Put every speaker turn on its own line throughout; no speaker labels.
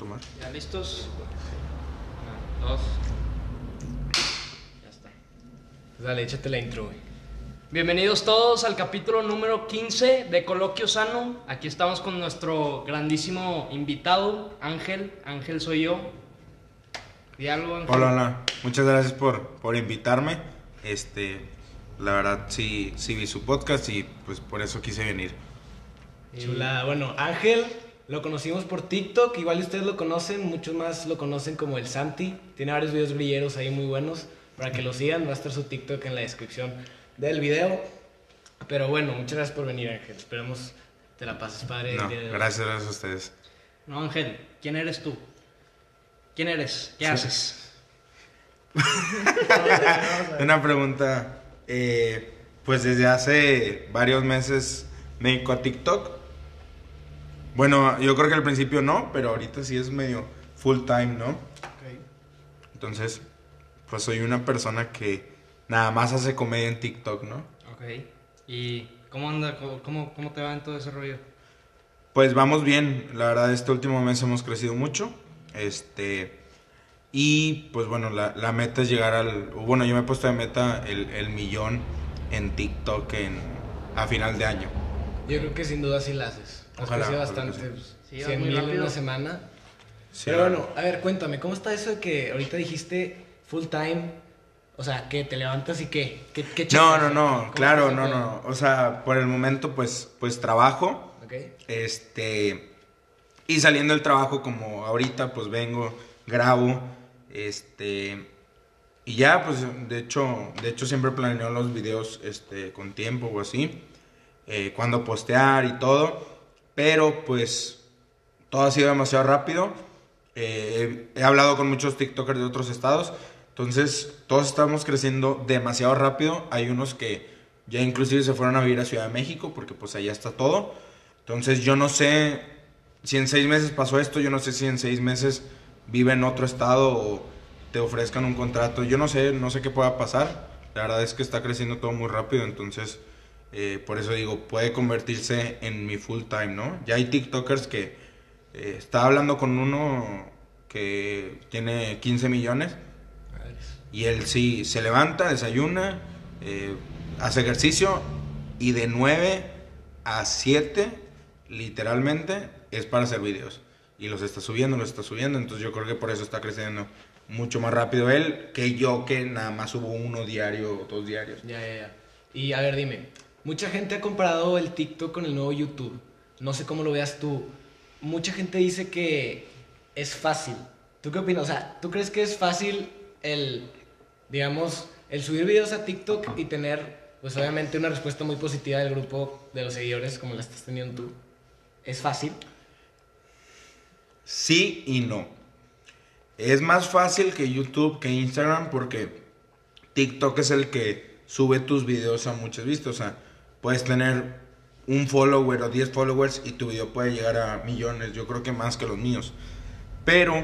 tomar.
¿Ya listos? Una, dos. Ya está.
Dale, échate la intro, güey.
Bienvenidos todos al capítulo número 15 de Coloquio Sano. Aquí estamos con nuestro grandísimo invitado, Ángel. Ángel soy yo. Diálogo, Ángel.
Hola, hola. Muchas gracias por, por invitarme. Este, la verdad sí, sí vi su podcast y pues por eso quise venir.
Chulada. Bueno, Ángel lo conocimos por TikTok, igual ustedes lo conocen, muchos más lo conocen como el Santi. Tiene varios videos grilleros ahí muy buenos. Para que lo sigan, va a estar su TikTok en la descripción del video. Pero bueno, muchas gracias por venir, Ángel. Esperemos te la pases padre. el
No,
día de hoy.
gracias, gracias a ustedes.
No, Ángel, ¿quién eres tú? ¿Quién eres? ¿Qué haces?
Una pregunta. eh, pues desde hace varios meses me dedico a TikTok. Bueno, yo creo que al principio no, pero ahorita sí es medio full time, ¿no? Entonces, pues soy una persona que nada más hace comedia en TikTok, ¿no?
Ok. ¿Y cómo anda? ¿Cómo, cómo te va en todo ese rollo?
Pues vamos bien, la verdad este último mes hemos crecido mucho. Este y pues bueno, la, la meta es llegar al bueno, yo me he puesto de meta el, el millón en TikTok en a final de año.
Yo creo que sin duda sí la haces.
Ojalá, ojalá
bastante.
sí.
pues,
Sí, vas
100
muy
mil en una semana.
Sí,
Pero bueno, a ver, cuéntame, ¿cómo está eso de que ahorita dijiste full time? O sea, que te levantas y qué? ¿Qué, qué
No, no, no,
¿Cómo
claro, no, no. O sea, por el momento pues pues trabajo,
pedo? Ok.
este y saliendo del trabajo como ahorita pues vengo, grabo, este y ya pues de hecho, de hecho siempre planeo los videos este con tiempo o así, eh, cuando postear y todo, pero pues todo ha sido demasiado rápido. Eh, he, hablado con muchos TikTokers de otros estados. Entonces, todos estamos creciendo demasiado rápido. Hay unos que ya inclusive se fueron a vivir a Ciudad de México porque pues allá está todo. Entonces, yo no sé si en seis meses pasó esto. Yo no sé si en seis meses vive en otro estado o te ofrezcan un contrato. Yo no sé, no sé qué pueda pasar. La verdad es que está creciendo todo muy rápido. Entonces, eh, por eso digo, puede convertirse en mi full time, ¿no? Ya hay TikTokers que eh, estaba hablando con uno que tiene 15 millones y él sí se levanta, desayuna, eh, hace ejercicio y de 9 a 7, literalmente, es para hacer videos. Y los está subiendo, los está subiendo. Entonces yo creo que por eso está creciendo mucho más rápido él que yo que nada más subo uno diario o dos diarios.
Ya, ya, ya. Y a ver, dime, mucha gente ha comparado el TikTok con el nuevo YouTube. No sé cómo lo veas tú. Mucha gente dice que es fácil. ¿Tú qué opinas? O sea, ¿tú crees que es fácil el, digamos, el subir videos a TikTok y tener, pues obviamente, una respuesta muy positiva del grupo de los seguidores como la estás teniendo tú? ¿Es fácil?
Sí y no. Es más fácil que YouTube, que Instagram, porque TikTok es el que sube tus videos a muchas vistas. O sea, puedes tener un follower o 10 followers y tu video puede llegar a millones. Yo creo que más que los míos. Pero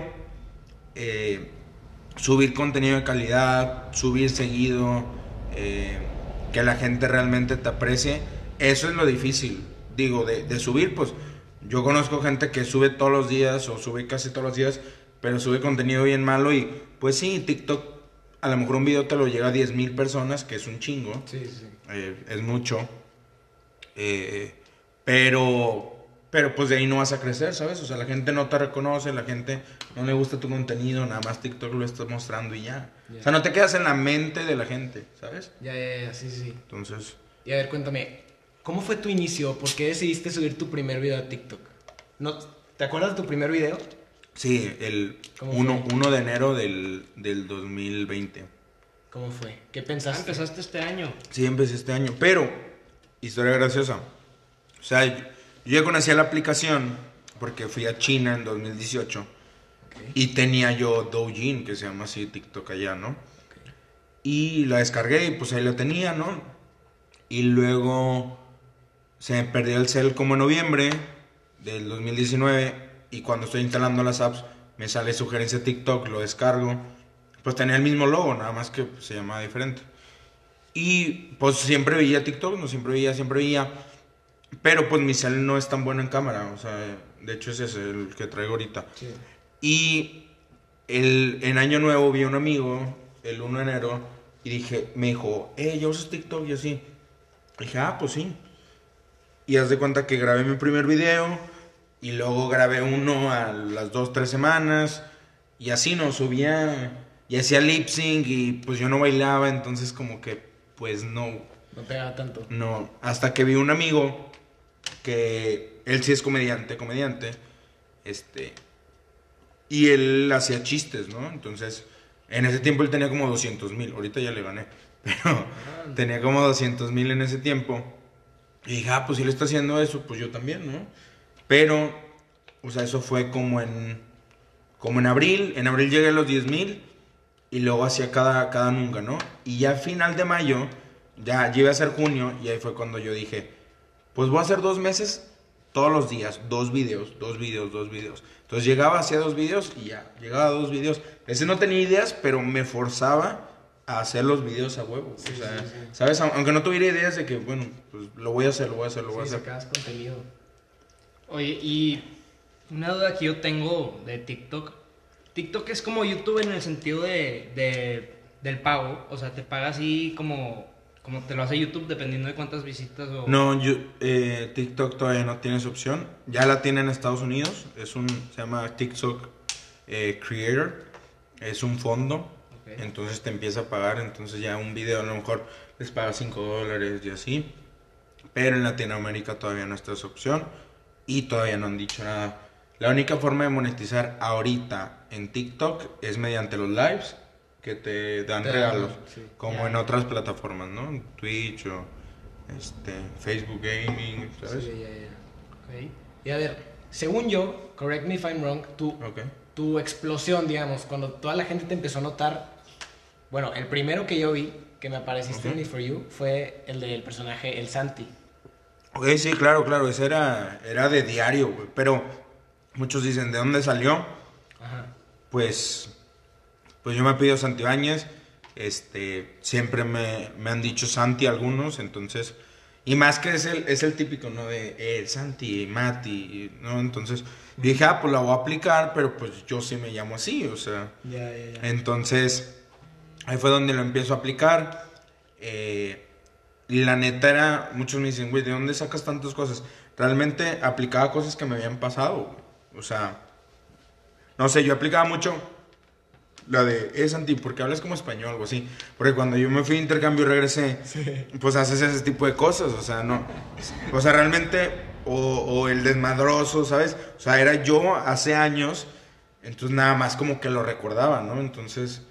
eh, subir contenido de calidad, subir seguido, eh, que la gente realmente te aprecie, eso es lo difícil. Digo, de, de subir, pues yo conozco gente que sube todos los días o sube casi todos los días, pero sube contenido bien malo y pues sí, TikTok, a lo mejor un video te lo llega a 10 mil personas, que es un chingo,
Sí, sí.
eh, es mucho, eh, pero, pero pues de ahí no vas a crecer, ¿sabes? O sea, la gente no te reconoce, la gente no le gusta tu contenido, nada más TikTok lo estás mostrando y ya. O sea, no te quedas en la mente de la gente, ¿sabes?
Ya, ya, ya, sí, sí.
Entonces,
Y a ver, cuéntame, ¿cómo fue tu inicio? ¿Por qué decidiste subir tu primer video a TikTok? ¿No, ¿Te acuerdas de tu primer video?
sí, el
¿Cómo
1,
fue?
1 de enero del, del 2020.
¿Cómo fue? ¿Qué
Ah,
pensaste?
empezaste este año.
Sí, empecé este año. Pero, historia graciosa. O sea, yo, ya conocía la aplicación porque fui a China en 2018
Ok,
y tenía yo Douyin, que se llama así TikTok allá, ¿no?
ok.
Y la descargué y pues ahí la tenía, ¿no? Y luego se me perdió el cel como en noviembre del 2019 y cuando estoy instalando las apps me sale sugerencia TikTok, lo descargo. Pues tenía el mismo logo, nada más que pues, se llamaba diferente. Y pues siempre veía TikTok, no siempre veía, siempre veía. Pero pues mi cel no es tan bueno en cámara, o sea, de hecho ese es el que traigo ahorita.
Sí.
Y el, en Año Nuevo vi a un amigo, el 1 de enero, y dije, me dijo, eh, ¿ya usas TikTok? Y así. dije, ah, pues sí. Y haz de cuenta que grabé mi primer video, y luego grabé uno a las dos, tres semanas, y así no, subía, y hacía lip sync, y pues yo no bailaba, entonces como que, pues no,
No pegaba tanto.
no, hasta que vi un amigo que él sí es comediante, comediante, este, y él hacía chistes, ¿no? Entonces, en ese tiempo él tenía como 200 mil, ahorita ya le gané, pero tenía como 200 mil en ese tiempo. Y dije, ah, pues si él está haciendo eso, pues yo también, ¿no? Pero, o sea, eso fue como en, como en abril, en abril llegué a los 10 mil y luego hacía cada, cada nunca, ¿no? Y ya a final de mayo, ya, iba a ser junio y ahí fue cuando yo dije, pues voy a hacer dos meses todos los días, dos videos, dos videos, dos videos. Entonces llegaba, hacía dos videos y ya, llegaba a dos videos. Ese no tenía ideas, pero me forzaba a hacer los videos a huevo. o sea,
sí, sí.
¿sabes? Aun- Aunque no tuviera ideas de que, bueno, pues lo voy a hacer, lo voy a hacer, lo voy a hacer.
contenido.
Oye, y una duda que yo tengo de TikTok. TikTok es como YouTube en el sentido de, de- del pago. O sea, te paga así como, como te lo hace YouTube dependiendo de cuántas visitas o...
No, yo, eh, TikTok todavía no tiene esa opción. Ya la tiene en Estados Unidos. Es un, se llama TikTok eh, Creator. Es un fondo. Entonces te empieza a pagar. Entonces ya un video a lo mejor les paga 5 dólares y así. Pero en Latinoamérica todavía no está esa opción. Y todavía no han dicho nada. La única forma de monetizar ahorita en TikTok es mediante los lives que te dan
Te dan,
regalos.
sí.
Como en otras plataformas, ¿no? Twitch o este, Facebook Gaming, ¿sabes?
Sí, ya, ya.
Ok.
Y a ver, según yo, correct me if I'm wrong, tu, tu explosión, digamos, cuando toda la gente te empezó a notar, bueno, el primero que yo vi, que me apareciste en. Me For You, fue el del personaje El Santi.
Ok, sí, claro, claro. Ese era, era de diario, güey. Pero muchos dicen, ¿de dónde salió?
Ajá.
Pues, pues yo me he pedido Santibáñez. Este, siempre me, me han dicho Santi algunos, entonces, y más que es el, es el típico, ¿no? De eh, Santi, Mati, ¿no? Entonces, dije, ah, pues la voy a aplicar, pero pues yo sí me llamo así, o sea.
Ya, ya, ya.
Entonces, ahí fue donde lo empiezo a aplicar. Eh, y la neta era, muchos me dicen, güey, ¿de dónde sacas tantas cosas? Realmente aplicaba cosas que me habían pasado. güey. O sea, no sé, yo aplicaba mucho la de, es Santi, porque hablas como español o así. Porque cuando yo me fui de intercambio y regresé, pues haces ese tipo de cosas. O sea, no. O sea, realmente, o, o el desmadroso, ¿sabes? O sea, era yo hace años, entonces nada más como que lo recordaba, ¿no? Entonces,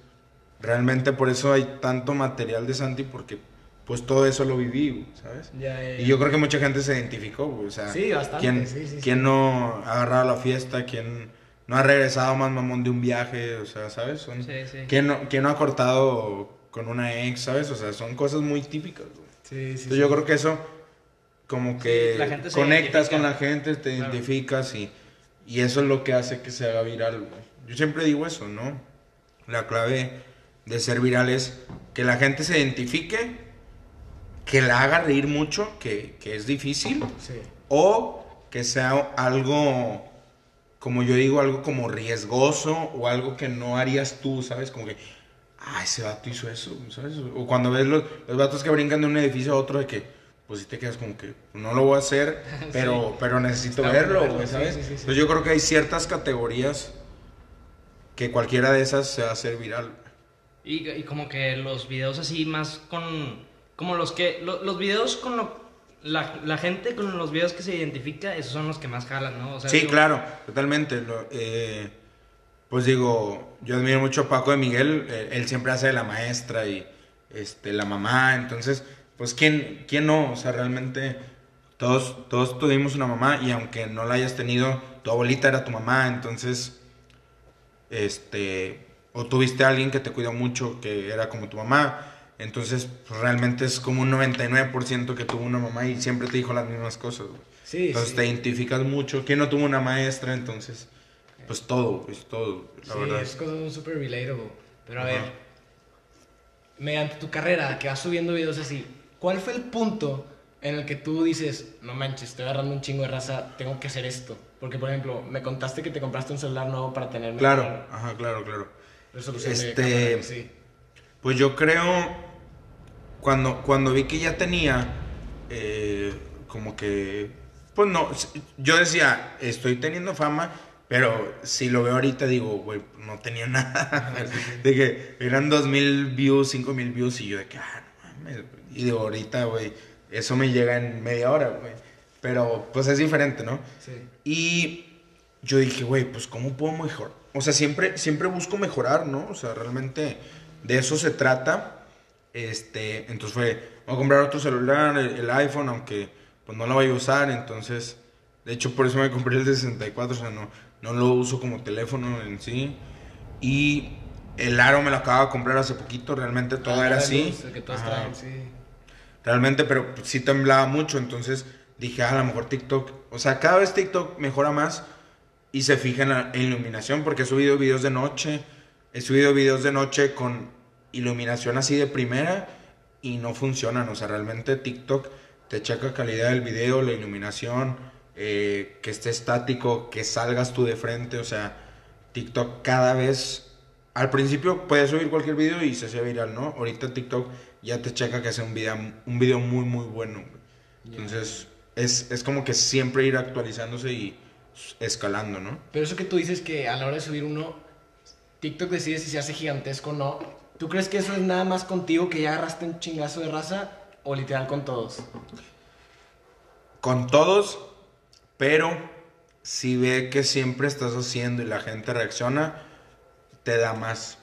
realmente por eso hay tanto material de Santi, porque pues todo eso lo viví, ¿sabes?
Ya, ya, ya.
Y yo creo que mucha gente se identificó, o sea,
Sí, bastante,
¿quién,
sí, sí,
quién no ha agarrado la fiesta? ¿Quién no ha regresado más mamón de un viaje? O sea, ¿sabes? Son-. ¿quién, no, quién no ha cortado con una ex, ¿sabes? O sea, son cosas muy típicas, güey.
Sí, sí,
Entonces yo creo que eso, como que
la gente se
conectas con la gente, te
Claro.
identificas y, y eso es lo que hace que se haga viral, güey. Yo siempre digo eso, ¿no? La clave de ser viral es que la gente se identifique, que la haga reír mucho, que, que es difícil,
Sí.
o que sea algo, como yo digo, algo como riesgoso o algo que no harías tú, ¿sabes? Como que, ah, ese vato hizo eso, ¿sabes? O cuando ves los, los vatos que brincan de un edificio a otro, de que, pues sí te quedas como que, no lo voy a hacer, pero, pero necesito
Está
verlo,
verlo,
¿sabes?
sí.
Entonces yo creo que hay ciertas categorías que cualquiera de esas se va a hacer viral.
Y, y como que los videos así más con... Como los que... lo- los videos con lo... La, la gente con los videos que se identifica, esos son los que más jalan, ¿no? O sea,
Sí,
digo,
claro, totalmente. lo- eh, pues digo, yo admiro mucho a Paco de Miguel, él siempre hace de la maestra y este, la mamá, entonces, pues, ¿quién, quién no? O sea, realmente todos, todos tuvimos una mamá y aunque no la hayas tenido, tu abuelita era tu mamá, entonces, este, o tuviste a alguien que te cuidó mucho, que era como tu mamá, entonces, pues, realmente es como un 99% que tuvo una mamá y siempre te dijo las mismas cosas. güey.
Sí,
Entonces
sí.
te identificas mucho. ¿Quién no tuvo una maestra? Entonces, pues todo, pues todo, la
sí,
verdad.
es como súper relatable. Pero a
Ajá.
ver, mediante tu carrera, que vas subiendo videos así, ¿cuál fue el punto en el que tú dices, no manches, estoy agarrando un chingo de raza, tengo que hacer esto? Porque, por ejemplo, me contaste que te compraste un celular nuevo para tener
Claro, ajá, claro, claro.
resolución de
Este-
cámara, sí.
Pues yo creo, cuando, cuando vi que ya tenía, eh, como que, pues no, yo decía, estoy teniendo fama, pero si lo veo ahorita digo, güey, no tenía nada. De que eran dos mil views, cinco mil views, y yo de que, ah, no mames. Y digo, ahorita, güey, eso me llega en media hora, güey. Pero, pues es diferente, ¿no?
Sí.
Y yo dije, güey, pues ¿cómo puedo mejorar? O sea, siempre, siempre busco mejorar, ¿no? O sea, realmente de eso se trata. Este, entonces fue, voy a comprar otro celular, el, el iPhone, aunque pues no lo voy a usar, entonces, de hecho por eso me compré el de 64, o sea, no, no lo uso como teléfono en sí. Y el aro me lo acabo de comprar hace poquito, realmente todo
Ah,
era así.
luz, el que todos
Ajá.
traen, sí.
Realmente, pero sí temblaba mucho, entonces dije, ah, a lo mejor TikTok, o sea, cada vez TikTok mejora más y se fija en la iluminación, porque he subido videos de noche, he subido videos de noche con iluminación así de primera y no funcionan, o sea, realmente TikTok te checa calidad del video, la iluminación, eh, que esté estático, que salgas tú de frente, o sea, TikTok cada vez al principio puedes subir cualquier video y se hace viral, ¿no? Ahorita TikTok ya te checa que hace un video, un video muy, muy bueno. Entonces, es, es como que siempre ir actualizándose y escalando, ¿no?
Pero eso que tú dices que a la hora de subir uno, TikTok decide si se hace gigantesco o no. ¿Tú crees que eso es nada más contigo que ya agarraste un chingazo de raza o literal con todos?
Con todos, pero si ve que siempre estás haciendo y la gente reacciona, te da más.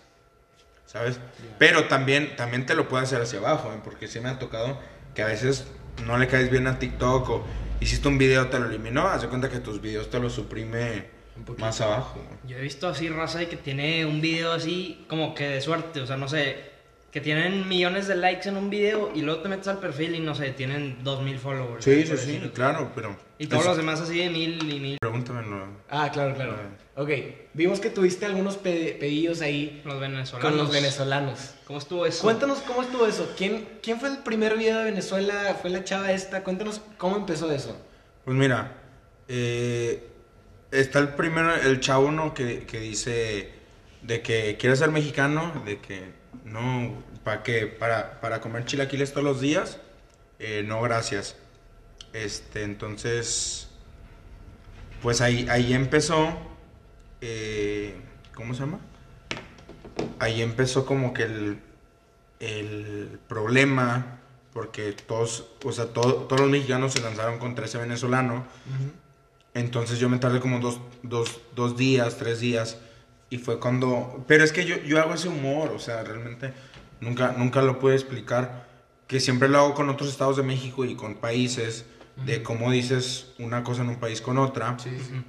¿Sabes? Pero también, también te lo puede hacer hacia abajo, ¿eh? porque sí me ha tocado que a veces no le caes bien a TikTok o hiciste un video, te lo eliminó, haz de cuenta que tus videos te lo suprime. Más abajo.
Yo he visto así raza de que tiene un video así como que de suerte, o sea, no sé, que tienen millones de likes en un video y luego te metes al perfil y no sé, tienen dos mil followers.
Sí, sí, sí, claro, pero...
Y todos
es-
los demás así de mil y mil.
Pregúntamelo.
Ah, claro, claro. Ok, vimos que tuviste algunos pe- pedidos ahí
Los venezolanos.
con los venezolanos.
¿Cómo estuvo eso?
Cuéntanos cómo estuvo eso. ¿Quién, ¿Quién fue el primer video de Venezuela? ¿Fue la chava esta? Cuéntanos cómo empezó eso.
Pues mira, eh, está el primero, el chavo, ¿no? Que, que dice de que quiere ser mexicano, de que no, ¿para qué? Para, para comer chilaquiles todos los días, Eh, no, gracias. Este, entonces, pues ahí, ahí empezó, eh, ¿cómo se llama? Ahí empezó como que el, el problema, porque todos, o sea, todo- todos los mexicanos se lanzaron contra ese venezolano. Entonces yo me tardé como dos, dos, dos días, tres días. Y fue cuando... Pero es que yo, yo hago ese humor, o sea, realmente nunca, nunca lo pude explicar. Que siempre lo hago con otros estados de México y con países. De cómo dices una cosa en un país con otra.
Sí, sí.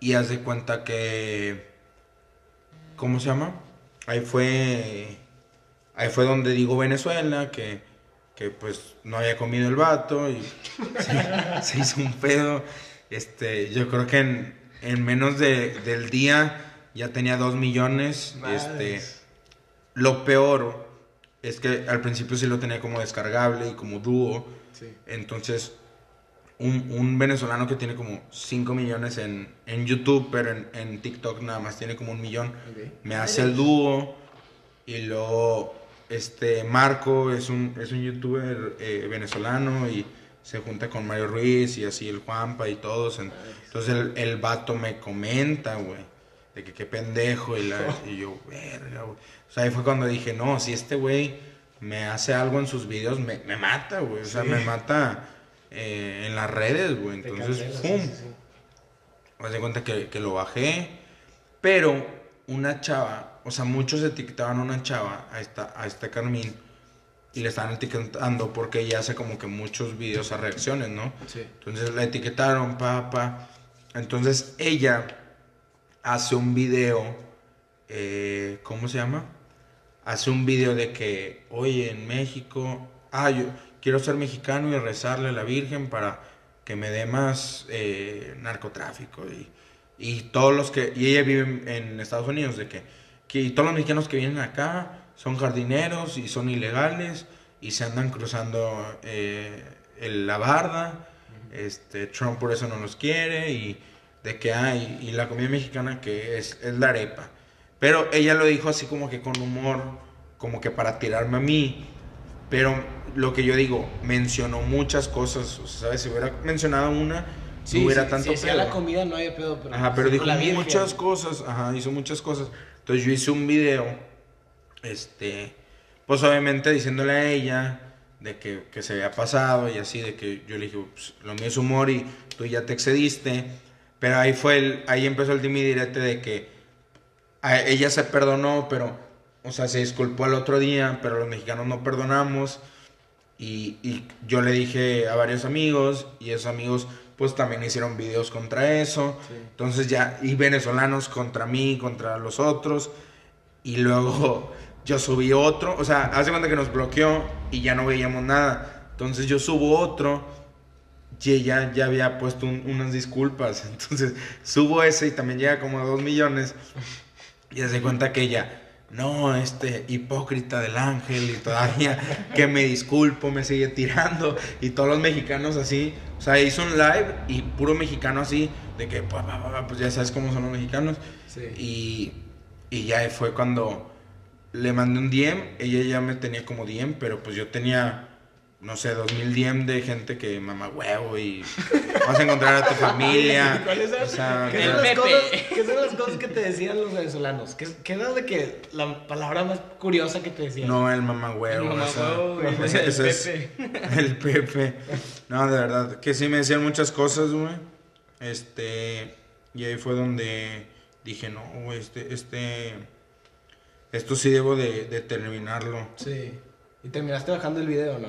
Y haz de cuenta que. ¿Cómo se llama? Ahí fue. Ahí fue donde digo Venezuela, que, que pues no había comido el vato y se, se hizo un pedo. Este, yo creo que en, en menos de, del día ya tenía dos millones. Este, lo peor es que al principio sí lo tenía como descargable y como dúo.
Sí.
Entonces, un, un venezolano que tiene como 5 millones en, en YouTube, pero en, en TikTok nada más tiene como un millón, me hace el dúo. Y luego, este, Marco es un, es un youtuber eh, venezolano y se junta con Mario Ruiz y así el Juanpa y todos. en- Entonces el, el vato me comenta, güey, de que qué pendejo. Y, la, y yo, verga, güey. O sea, ahí fue cuando dije, no, si este güey me hace algo en sus videos, me, me mata, güey. O sea,
Sí.
me mata eh, en las redes, güey. Entonces,
cancelas,
¡pum!
sí, sí.
Me de cuenta que, que lo bajé. Pero una chava, o sea, muchos etiquetaban a una chava, a esta, a esta Carmín, y le estaban etiquetando porque ella hace como que muchos videos a reacciones, ¿no?
Sí.
Entonces la etiquetaron, pa, pa. Entonces ella hace un video, eh, ¿cómo se llama? Hace un video de que, oye, en México, ah, yo quiero ser mexicano y rezarle a la Virgen para que me dé más eh, narcotráfico. Y, y todos los que, y ella vive en, en Estados Unidos, de que, que y todos los mexicanos que vienen acá son jardineros y son ilegales y se andan cruzando eh, el- la barda, este, Trump por eso no los quiere y de que hay, y la comida mexicana que es, es la arepa. Pero ella lo dijo así como que con humor, como que para tirarme a mí. Pero lo que yo digo, mencionó muchas cosas, o sea, ¿sabes? Si hubiera mencionado una,
Sí,
no hubiera
sí,
tanto
si decía
pedo.
la comida no había pedo, pero...
Ajá, pero
sí,
dijo muchas cosas, ajá, hizo muchas cosas. Entonces yo hice un video, este, pues obviamente diciéndole a ella de que, que se había pasado y así, de que yo le dije, pues, lo mío es humor y tú ya te excediste. Pero ahí fue el, ahí empezó el dime y direte de que a- ella se perdonó, pero, o sea, se disculpó el otro día, pero los mexicanos no perdonamos. Y, y yo le dije a varios amigos, y esos amigos pues también hicieron videos contra eso.
Sí.
Entonces ya, y venezolanos contra mí, contra los otros. Y luego yo subí otro, o sea, hace cuenta que nos bloqueó y ya no veíamos nada. Entonces yo subo otro y ella ya había puesto un- unas disculpas. Entonces subo ese y también llega como a dos millones. Y hace cuenta que ella, no, este hipócrita del ángel y todavía que me disculpo, me sigue tirando. Y todos los mexicanos así, o sea, hizo un live y puro mexicano así, de que, pa, pues ya sabes cómo son los mexicanos.
Sí.
Y, y ya fue cuando le mandé un DM, ella ya me tenía como DM, pero pues yo tenía, no sé, 2000 DM de gente que mamá huevo y vas a encontrar a tu familia.
¿Cuáles eran?
O sea,
¿Qué
El
son, las cosas, qué son las cosas que te decían los venezolanos? ¿Qué, qué era de que la palabra más curiosa que te decían?
no, el mamá huevo.
Mamá
o sea,
huevo, güey,
ese-
el
es
Pepe.
el Pepe. No, de verdad, que sí me decían muchas cosas, güey. Este, y ahí fue donde dije, no, güey, este, este, esto sí debo de, de terminarlo.
Sí. ¿Y terminaste bajando el video o no?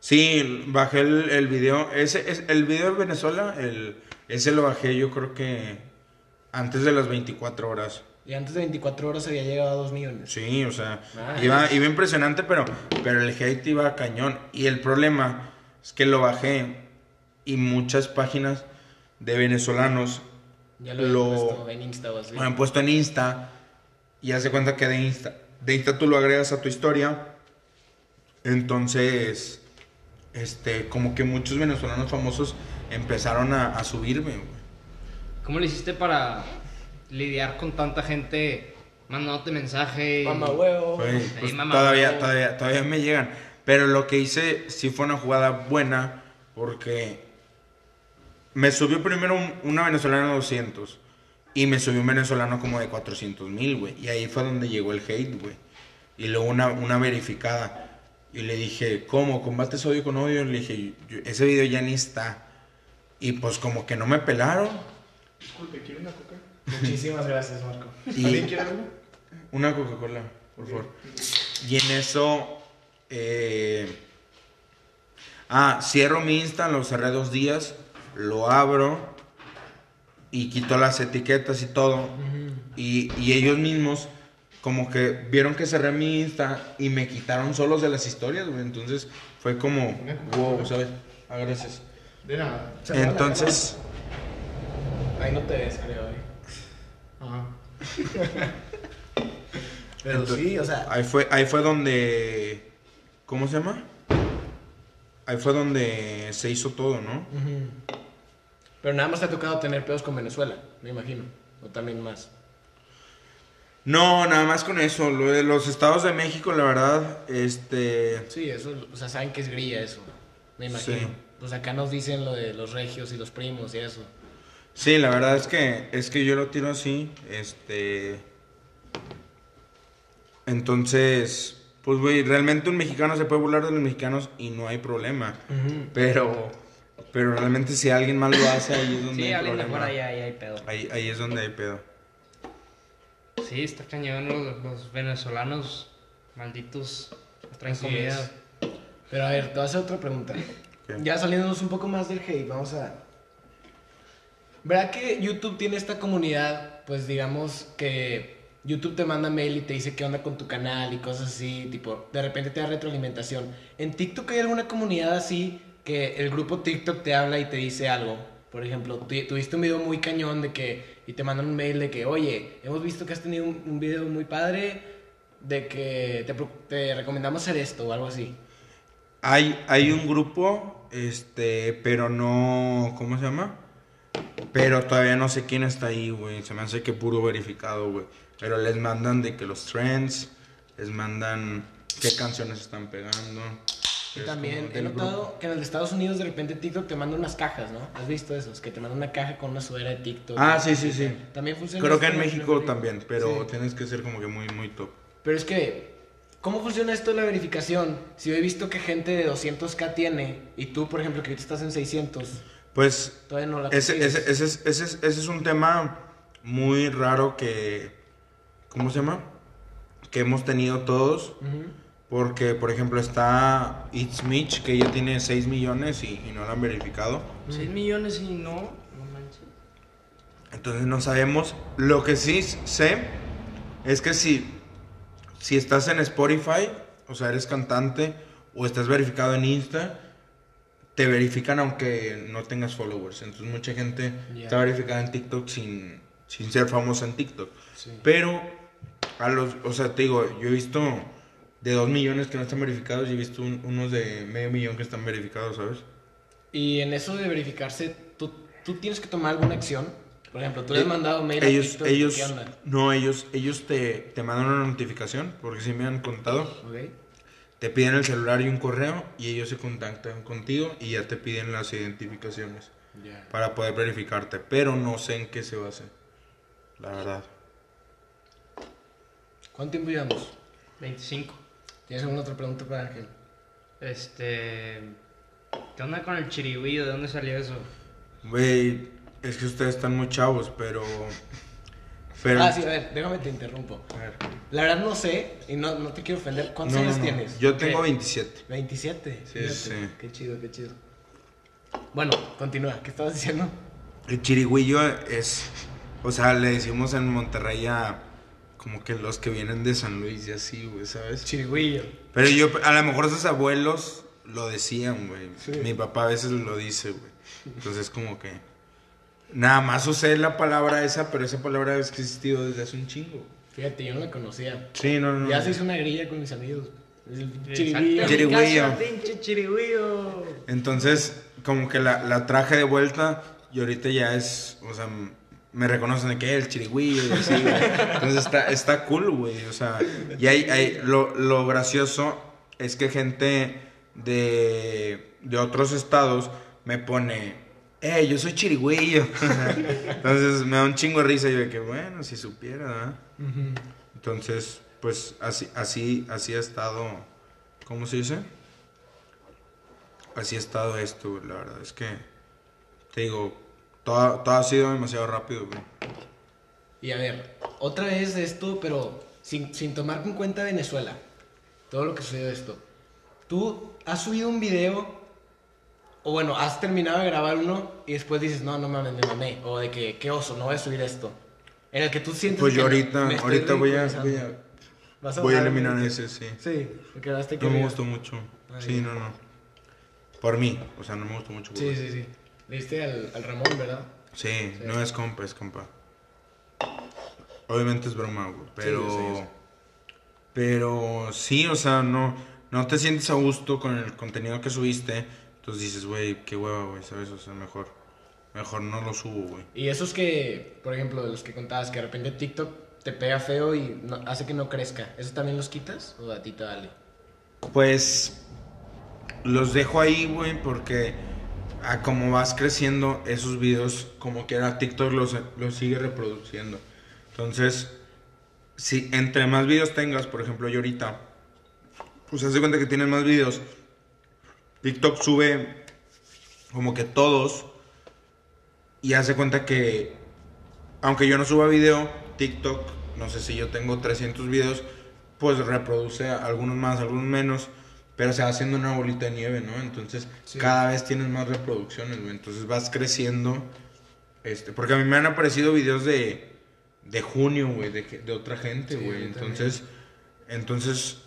Sí, bajé el, el video. Ese, es, el video de Venezuela, el, ese lo bajé yo creo que antes de las 24 horas.
Y antes de 24 horas había llegado a 2 millones.
Sí, o sea,
Nice.
iba, iba impresionante, pero, pero el hate iba cañón. Y el problema es que lo bajé y muchas páginas de venezolanos
Ya lo he
Lo-
puesto en Insta o así.
lo han puesto en Insta y hace cuenta que de Insta, de Insta tú lo agregas a tu historia. Entonces, este, como que muchos venezolanos famosos empezaron a, a subirme, güey.
¿Cómo le hiciste para lidiar con tanta gente mandándote mensaje? y-
Mamá huevo.
Pues
mamá,
todavía,
huevo.
todavía, todavía me llegan. Pero lo que hice sí fue una jugada buena porque me subió primero un- una venezolana de 200 y me subió un venezolano como de 400 mil, güey. Y ahí fue donde llegó el hate, güey. Y luego una, una verificada. Y le dije, ¿cómo? ¿Combates odio con odio? Le dije, "Yo- ese video ya ni está. Y pues como que no me pelaron.
Disculpe, ¿quiere una coca?
Muchísimas gracias, Marco.
¿Alguien quiere algo?
una Coca-Cola, por favor. Y en eso... eh, ah, cierro mi Insta, lo cerré dos días, lo abro y quito las etiquetas y todo. y, y ellos mismos como que vieron que cerré mi Insta y me quitaron solos de las historias, güey. Entonces fue como, wow, ¿sabes? Ah, gracias.
De nada.
Entonces,
Ahí no te ves, creo. eh.
Ajá.
Pero
Entonces,
sí, o sea,
ahí fue, ahí fue donde, ¿cómo se llama? Ahí fue donde se hizo todo, ¿no?
Ujú. Pero nada más te ha tocado tener pedos con Venezuela, me imagino. O también más.
No, nada más con eso. Lo de los estados de México, la verdad, este.
Sí, eso, o sea, saben que es grilla eso. Me imagino.
Sí.
Pues acá nos dicen lo de los regios y los primos y eso.
Sí, la verdad es que es que yo lo tiro así, este. Entonces, pues güey, realmente un mexicano se puede burlar de los mexicanos y no hay problema. Pero, pero realmente si alguien mal lo hace, ahí es donde
Sí,
hay
alguien de
problema.
fuera ya, ya hay pedo.
Ahí, ahí es donde hay pedo.
Sí, está cañón los, los venezolanos malditos traen
Así
comida.
es. Pero a ver, te voy a hacer otra pregunta.
¿Qué?
Ya saliéndonos un poco más del hate, vamos a... ¿Verdad que YouTube tiene esta comunidad, pues digamos que YouTube te manda mail y te dice qué onda con tu canal y cosas así, tipo, de repente te da retroalimentación. ¿En TikTok hay alguna comunidad así que el grupo TikTok te habla y te dice algo? Por ejemplo, tu- tuviste un video muy cañón de que, y te mandan un mail de que, oye, hemos visto que has tenido un, video muy padre, de que te, te recomendamos hacer esto o algo así.
Hay, hay un grupo, este, pero no, ¿cómo se llama? Pero todavía no sé quién está ahí, güey. Se me hace que puro verificado, güey. Pero les mandan de que los trends, les mandan qué canciones están pegando.
Y
Es
también he notado
grupo.
que en el de Estados Unidos de repente TikTok te manda unas cajas, ¿no? ¿Has visto esos? Que te mandan una caja con una sudadera de TikTok.
Ah, sí, sí, sí.
También funciona.
Creo que en México también, pero
Sí.
tienes que ser como que muy, muy top.
Pero es que, ¿cómo funciona esto de la verificación? Si yo he visto que gente de 200k tiene y tú, por ejemplo, que ahorita estás en 600,
Pues
todavía no la
ese, ese, ese, es, ese, es, ese es un tema muy raro que, ¿cómo se llama? Que hemos tenido todos.
Ujú.
Porque, por ejemplo, está It's Mitch, que ya tiene 6 millones y, y no lo han verificado.
6 millones y no, no manches.
Entonces no sabemos. Lo que sí sé es que si, si estás en Spotify, o sea, eres cantante, o estás verificado en Insta, te verifican aunque no tengas followers. Entonces mucha gente está verificada en TikTok sin, sin ser famosa en TikTok.
Sí.
Pero, a los, o sea, te digo, yo he visto de 2 millones que no están verificados y he visto un- unos de medio millón que están verificados, ¿sabes?
Y en eso de verificarse, ¿tú, tú tienes que tomar alguna acción. Por ejemplo, tú le has
Eh,
mandado mail a
ellos,
TikTok,
ellos,
¿qué onda?
no, ellos, ellos te, te mandan una notificación, porque si me han contado,
Ok.
te piden el celular y un correo y ellos se contactan contigo y ya te piden las identificaciones
Ya.
para poder verificarte, pero no sé en qué se basa, la verdad.
¿Cuánto tiempo llevamos?
25.
¿Tienes alguna otra pregunta para Ángel?
Este. ¿Qué onda con el chirigüillo? ¿De dónde salió eso?
Güey, es que ustedes están muy chavos, pero... pero
Ah, sí, a ver, déjame te interrumpo.
a ver.
La verdad no sé, y no, no te quiero ofender. ¿Cuántos
No,
años
no,
tienes?
Yo tengo 27.
27.
Sí,
fíjate.
sí.
Qué chido, qué chido. Bueno, continúa. ¿Qué estabas diciendo?
El chirigüillo es, o sea, le decimos en Monterrey a como que los que vienen de San Luis y así, güey, ¿sabes?
Chirigüillo.
Pero yo, a lo mejor sus abuelos lo decían, güey.
Sí.
Mi papá a veces lo dice, güey. Entonces como que nada más usé la palabra esa, pero esa palabra ha existido desde hace un chingo.
Fíjate, yo no la conocía.
Sí, no, no.
Ya
no.
se hizo una grilla con mis amigos.
Casa, pinche chirigüillo.
Entonces, como que la, la traje de vuelta y ahorita ya es, o sea, me reconocen de que el chirigüillo y así, güey. Entonces está, está cool, güey. O sea, y hay, hay, lo, lo gracioso es que gente de, de otros estados me pone, eh, yo soy chirigüillo. Entonces me da un chingo de risa y yo de que, bueno, si supiera, ¿verdad? Entonces, pues así, así, así ha estado, ¿cómo se dice? Así ha estado esto, la verdad. Es que, te digo, todo, todo ha sido demasiado rápido, güey.
Y a ver, otra vez esto, pero sin, sin tomar en cuenta Venezuela. Todo lo que sucedió esto. Tú has subido un video, o bueno, has terminado de grabar uno y después dices, no, no mames, me mamé. O de que, qué oso, no voy a subir esto. En el que tú sientes
Pues
que
yo ahorita,
me estoy
ahorita voy a, voy a,
Vas
voy a eliminar
el-
ese, sí.
Sí, quedaste que
No me gustó mucho.
Ah,
Sí, no, no. Por mí, o sea, no me gustó mucho.
Sí, sí, sí. Le diste al, al Ramón, ¿verdad?
Sí, no es compa, es compa. Obviamente es broma, güey, pero...
yo sé, yo sé.
Pero sí, o sea, no, no te sientes a gusto con el contenido que subiste. Entonces dices, güey, qué hueva, güey, ¿sabes? O sea, mejor, mejor no lo subo, güey.
Y esos que, por ejemplo, de los que contabas, que de repente TikTok te pega feo y no- hace que no crezca, ¿esos también los quitas o a ti te vale?
Pues los dejo ahí, güey, porque a como vas creciendo, esos videos, como quiera, TikTok los, los sigue reproduciendo. Entonces, si entre más videos tengas, por ejemplo, yo ahorita, pues haz cuenta que tienes más videos. TikTok sube como que todos y hace cuenta que, aunque yo no suba video, TikTok, no sé si yo tengo 300 videos, pues reproduce algunos más, algunos menos, pero se va haciendo una bolita de nieve, ¿no? Entonces,
Sí.
cada vez tienes más reproducciones, güey. Entonces vas creciendo. Este, porque a mí me han aparecido videos de, de junio, güey, de, de otra gente, güey.
también.
entonces, entonces,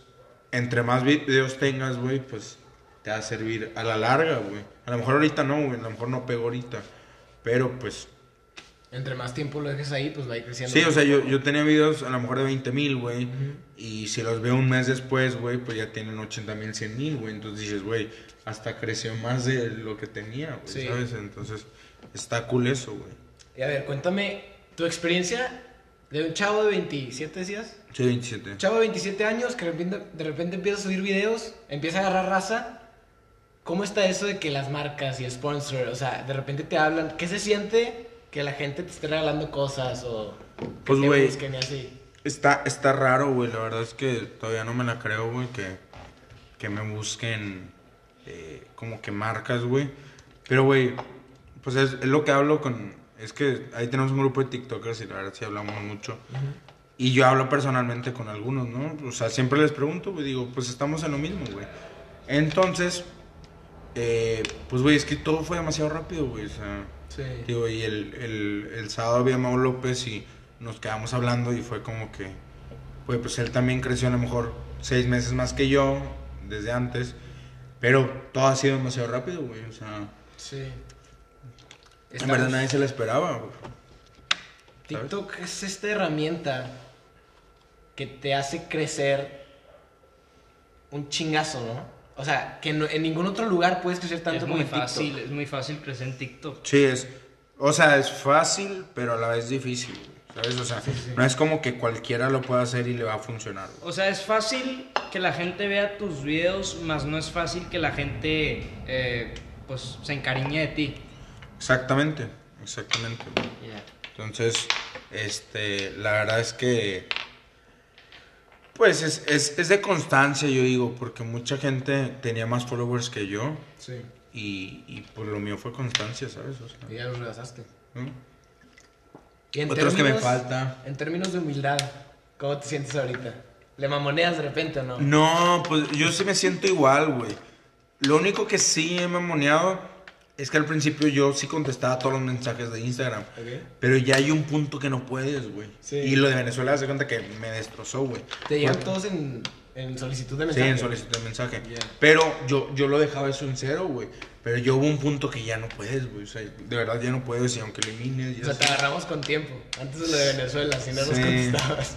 entre más videos tengas, güey, pues te va a servir a la larga, güey. A lo mejor ahorita no, güey. A lo mejor no pego ahorita. Pero pues
Entre más tiempo lo dejes ahí, pues va a ir creciendo.
Sí, o sea, yo, yo tenía videos a lo mejor de 20 mil, güey. Y si los veo un mes después, güey, pues ya tienen 80 mil, 100 mil, güey. Entonces dices, güey, hasta creció más de lo que tenía, güey,
Sí.
¿sabes? Entonces, está cool eso, güey.
Y a ver, cuéntame tu experiencia de un chavo de 27, decías.
Sí, 27.
Un chavo de 27 años que de repente, de repente empieza a subir videos, empieza a agarrar raza. ¿Cómo está eso de que las marcas y el sponsor, o sea, de repente te hablan? ¿Qué se siente que la gente te esté regalando cosas o que
Pues,
te
güey.
busquen y así?
Está, está raro, güey. La verdad es que todavía no me la creo, güey, que, que me busquen eh, como que marcas, güey. Pero, güey, pues es, es lo que hablo con... Es que ahí tenemos un grupo de TikTokers y la verdad sí hablamos mucho. Y yo hablo personalmente con algunos, ¿no? O sea, siempre les pregunto, güey, digo, pues estamos en lo mismo, güey. Entonces, eh, pues, güey, es que todo fue demasiado rápido, güey. O sea,
Sí.
Digo, y el, el, el sábado vi a Mau López y nos quedamos hablando y fue como que, pues, pues él también creció a lo mejor seis meses más que yo, desde antes, pero todo ha sido demasiado rápido, güey. O sea,
Sí.
en verdad nadie se lo esperaba, güey.
TikTok es esta herramienta que te hace crecer un chingazo, ¿no? O sea, que no- en ningún otro lugar puedes crecer tanto
Es
como
muy
en TikTok.
fácil, es muy fácil crecer en TikTok.
Sí, es, o sea, es fácil, pero a la vez difícil, ¿sabes? O sea, no es como que cualquiera lo pueda hacer y le va a funcionar.
O sea, es fácil que la gente vea tus videos, más no es fácil que la gente, eh, pues, se encariñe de ti.
Exactamente, exactamente, güey. Entonces, este, la verdad es que, pues es, es, es de constancia, yo digo, porque mucha gente tenía más followers que yo
Sí.
y, y pues lo mío fue constancia, ¿sabes? O sea,
Y ya lo rebasaste.
¿no?
Y en
Otros que me
términos-
falta.
En términos de humildad, ¿cómo te sientes ahorita? ¿Le mamoneas de repente o no?
No, pues yo sí me siento igual, güey. Lo único que sí he mamoneado es que al principio yo sí contestaba todos los mensajes de Instagram. Pero ya hay un punto que no puedes, güey.
Sí.
Y lo de Venezuela se cuenta que me destrozó, güey.
Te llegan todos en, en solicitud de
Sí,
mensaje.
en solicitud de mensaje. Pero yo, yo lo dejaba eso en cero, güey. Pero yo hubo un punto que ya no puedes, güey. O sea, de verdad ya no puedes y aunque elimines.
O
Ya
sea, te
sí.
agarramos con tiempo. Antes de lo de Venezuela, si no nos
Sí.
contestabas.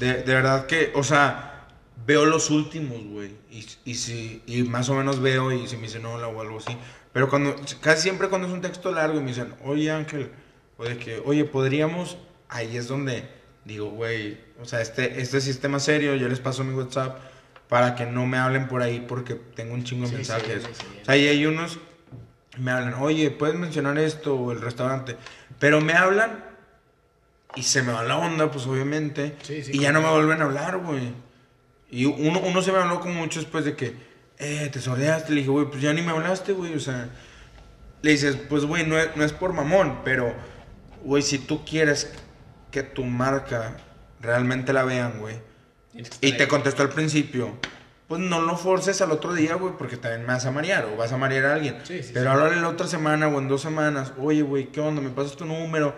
de, de verdad que, o sea, veo los últimos, güey. Y, y, si, y más o menos veo y si me dicen hola o algo así. Pero cuando, casi siempre cuando es un texto largo y me dicen, oye Ángel, o de que, oye, podríamos, ahí es donde digo, güey, o sea, este, este sistema serio, yo les paso mi WhatsApp para que no me hablen por ahí porque tengo un chingo de
Sí,
mensajes.
sí, sí, sí.
O sea, y hay unos me hablan, oye, puedes mencionar esto o el restaurante, pero me hablan y se me va la onda, pues obviamente, y ya no me vuelven a hablar, güey. Y uno, uno se me habló como mucho después de que, eh, te soleaste, le dije, güey, pues ya ni me hablaste, güey, o sea, le dices, pues, güey, no, es- no es por mamón, pero, güey, si tú quieres que tu marca realmente la vean, güey, y te contestó al principio, pues no lo forces al otro día, güey, porque también me vas a marear o vas a marear a alguien.
Sí, sí,
Pero
sí.
háblale la otra semana o en dos semanas, oye, güey, ¿qué onda? ¿Me pasas tu número?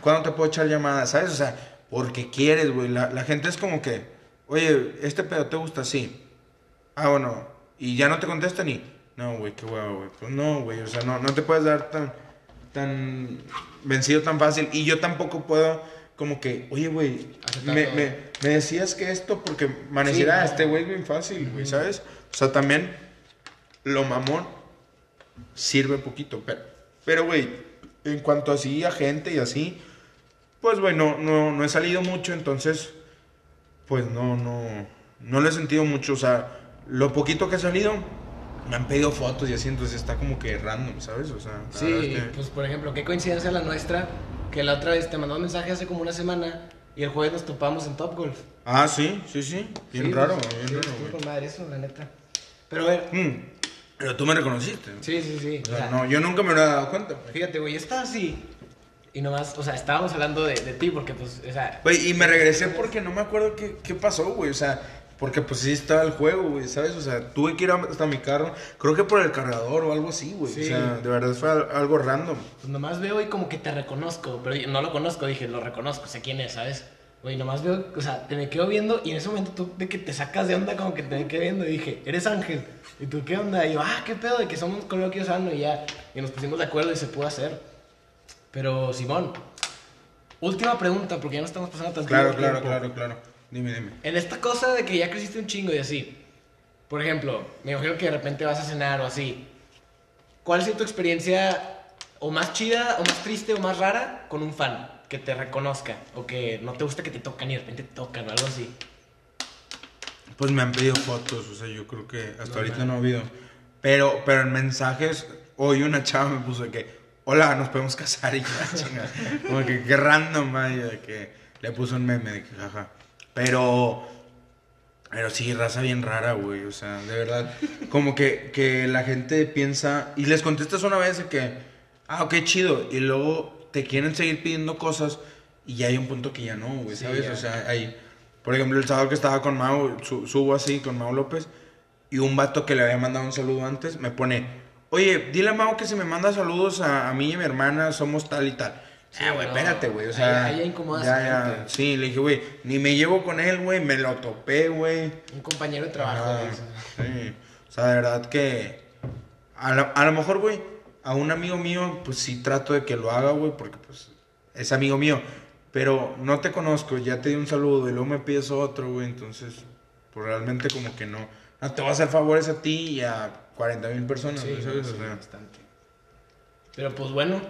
¿Cuándo te puedo echar llamadas? ¿Sabes? O sea, porque quieres, güey. La, la gente es como que, oye, ¿este pedo te gusta? Sí. Ah, bueno. Y ya no te contestan y, no, güey, qué huevo, güey. Pues no, güey, o sea, no, no te puedes dar tan, tan vencido tan fácil. Y yo tampoco puedo, como que, oye, güey, me, me, me decías que esto porque maneciera
Sí, no.
este güey es bien fácil, güey, ¿sabes? O sea, también lo mamón sirve poquito, pero, pero, güey, en cuanto así a gente y así, pues, güey, no, no, no he salido mucho, entonces, pues, no, no, no lo he sentido mucho, o sea, lo poquito que he salido, me han pedido fotos y así, entonces está como que random, ¿sabes? O sea,
Sí,
que-
pues por ejemplo, qué coincidencia la nuestra que la otra vez te mandó un mensaje hace como una semana y el jueves nos topamos en Top Golf.
Ah, sí, sí, sí, bien
Sí,
raro,
pues,
bien
sí,
raro, güey.
con madre eso, la neta. Pero a ver,
Mm, pero tú me reconociste.
sí, sí, sí.
O
o
sea,
sea,
no, yo nunca me lo había dado cuenta. güey.
Fíjate, güey, estaba así y nomás, o sea, estábamos hablando de, de ti porque pues, o sea,
Güey, y me regresé porque no me acuerdo qué, qué pasó, güey. O sea, porque pues sí estaba el juego, güey, ¿sabes? O sea, tuve que ir hasta mi carro. Creo que por el cargador o algo así, güey.
Sí.
O sea, de verdad fue al- algo random.
pues nomás veo y como que te reconozco, pero no lo conozco, dije, lo reconozco, sé quién es, ¿sabes? Güey, nomás veo, o sea, te me quedo viendo y en ese momento tú de que te sacas de onda como que te me quedo viendo y dije, eres Ángel. ¿Y tú qué onda? Y yo, ah, qué pedo, de que somos coloquios sano y ya. Y nos pusimos de acuerdo y se pudo hacer. Pero, Simón, Última pregunta, porque ya no estamos pasando tanto
Claro,
tiempo.
claro, claro, claro. Dime, dime.
En esta cosa de que ya creciste un chingo y así. Por ejemplo, me imagino que de repente vas a cenar o así. ¿Cuál ha sido tu experiencia o más chida, o más triste, o más rara con un fan? Que te reconozca, o que no te gusta que te tocan y de repente te tocan o algo así.
Pues me han pedido fotos, o sea, yo creo que hasta
No
ahorita no ha habido. Pero, pero en mensajes, hoy una chava me puso de que, hola, nos podemos casar y chinga. Como que, qué random, vaya, de que le puso un meme de que, jaja. Pero, pero sí, raza bien rara, güey, o sea, de verdad. Como que, que la gente piensa, y les contestas una vez de que, ah, ok, chido, y luego te quieren seguir pidiendo cosas, y ya hay un punto que ya no, güey,
Sí,
¿sabes?
ya.
O sea, hay, por ejemplo, el sábado que estaba con Mau, su- subo así con Mau López, y un vato que le había mandado un saludo antes me pone, oye, dile a Mau que si me manda saludos a, a mí y a mi hermana somos tal y tal.
Sí,
ah, güey,
no.
espérate, güey, o sea...
Ahí- ahí incomodas
ya,
a gente.
Sí, le dije, güey, ni me llevo con él, güey, me lo topé, güey.
Un compañero de trabajo.
Ah, sí. O sea, de verdad que... A lo, a lo mejor, güey, a un amigo mío, pues sí trato de que lo haga, güey, porque pues es amigo mío. Pero no te conozco, ya te di un saludo y luego me pides otro, güey, entonces, pues realmente como que no... No te voy a hacer favores a ti y a 40 mil personas,
Sí,
¿sabes?
sí,
O sea,
bastante. Pero pues bueno,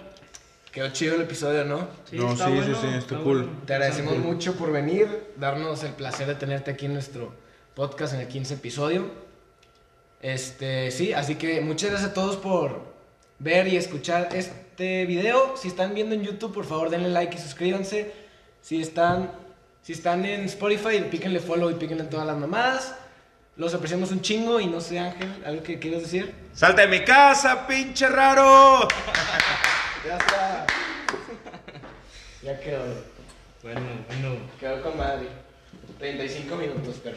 quedó chido el episodio, ¿no?
No, sí, sí, sí, está cool.
Te agradecemos mucho por venir, darnos el placer de tenerte aquí en nuestro podcast en el 15 episodio. Este, sí, así que muchas gracias a todos por ver y escuchar este video. Si están viendo en YouTube, por favor denle like y suscríbanse. Si están, si están en Spotify, píquenle follow y píquenle todas las mamadas. Los apreciamos un chingo y no sé, Ángel, ¿algo que quieras decir?
¡Salta de mi casa, pinche raro!
Ya está. ya quedó.
Bueno, bueno.
Quedó con madre. 35 minutos, perfecto.